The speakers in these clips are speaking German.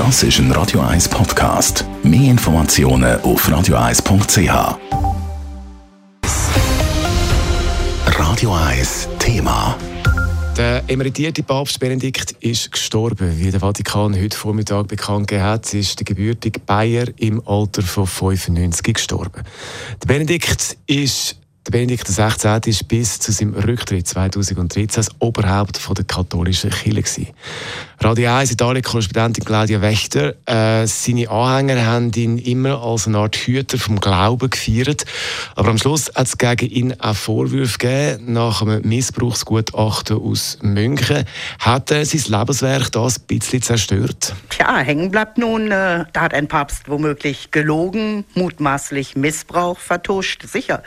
Das ist ein Radio 1 Podcast. Mehr Informationen auf radio1.ch. Radio 1 Thema. Der emeritierte Papst Benedikt ist gestorben. Wie der Vatikan heute Vormittag bekannt gegeben hat, ist der gebürtige Bayer im Alter von 95 gestorben. Der Benedikt ist der Benedikt XVI. ist bis zu seinem Rücktritt 2013 das Oberhaupt der katholischen Kirche. Radio 1 Italien-Korrespondentin Claudia Wächter. Äh, seine Anhänger haben ihn immer als eine Art Hüter vom Glauben gefeiert. Aber am Schluss hat es gegen ihn auch Vorwürfe gegeben. Nach einem Missbrauchsgutachten aus München hat er sein Lebenswerk das ein bisschen zerstört. Tja, hängen bleibt nun, äh, da hat ein Papst womöglich gelogen, mutmaßlich Missbrauch vertuscht. Sicher,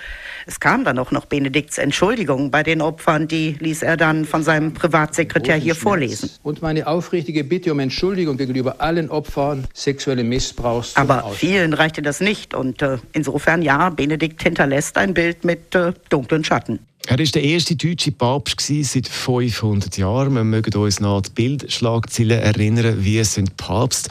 es kam dann auch noch Benedikts Entschuldigung bei den Opfern, die ließ er dann von seinem Privatsekretär hier vorlesen. Und meine aufrichtige Bitte um Entschuldigung gegenüber allen Opfern sexuellen Missbrauchs. Aber vielen reichte das nicht und äh, insofern ja, Benedikt hinterlässt ein Bild mit äh, dunklen Schatten. Er war der erste deutsche Papst seit 500 Jahren. Wir mögen uns noch an die Bildschlagzeilen erinnern, wie sind Papst.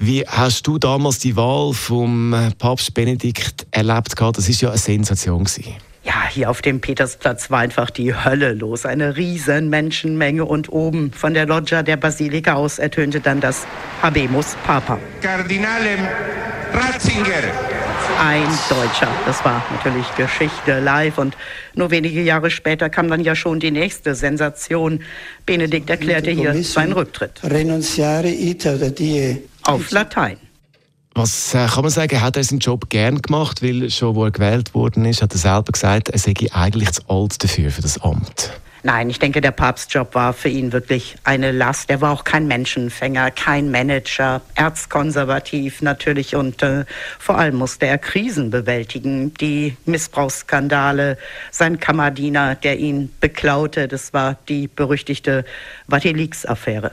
Wie hast du damals die Wahl vom Papst Benedikt erlebt? Das ist ja eine Sensation. Gewesen. Ja, hier auf dem Petersplatz war einfach die Hölle los. Eine riesen Menschenmenge und oben von der Loggia der Basilika aus ertönte dann das Habemus Papa. Kardinale Ratzinger. Ein Deutscher. Das war natürlich Geschichte live und nur wenige Jahre später kam dann ja schon die nächste Sensation. Benedikt erklärte hier seinen Rücktritt. Auf Latein. Was äh, kann man sagen, hat er seinen Job gern gemacht, weil schon, wo er gewählt worden ist, hat er selber gesagt, er sei eigentlich zu alt dafür, für das Amt. Nein, ich denke, der Papstjob war für ihn wirklich eine Last. Er war auch kein Menschenfänger, kein Manager, erzkonservativ natürlich und äh, vor allem musste er Krisen bewältigen. Die Missbrauchsskandale, sein Kammerdiener, der ihn beklaute, das war die berüchtigte Vatilix-Affäre.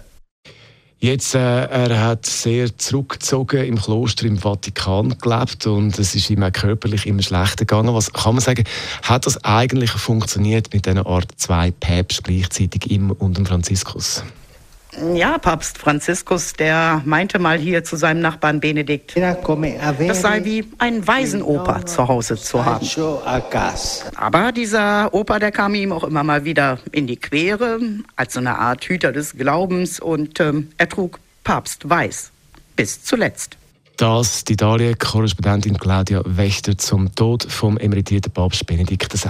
Jetzt, äh, er hat sehr zurückgezogen im Kloster im Vatikan gelebt und es ist ihm auch körperlich immer schlechter gegangen. Was kann man sagen, hat das eigentlich funktioniert mit dieser Art zwei Päpste gleichzeitig ihm und dem Franziskus? Ja, Papst Franziskus, der meinte mal hier zu seinem Nachbarn Benedikt, das sei wie ein Waisenoper zu Hause zu haben. Aber dieser Opa, der kam ihm auch immer mal wieder in die Quere, als so eine Art Hüter des Glaubens und ähm, er trug Papst weiß. Bis zuletzt. Das die Italien-Korrespondentin Claudia Wächter zum Tod vom emeritierten Papst Benedikt XVI.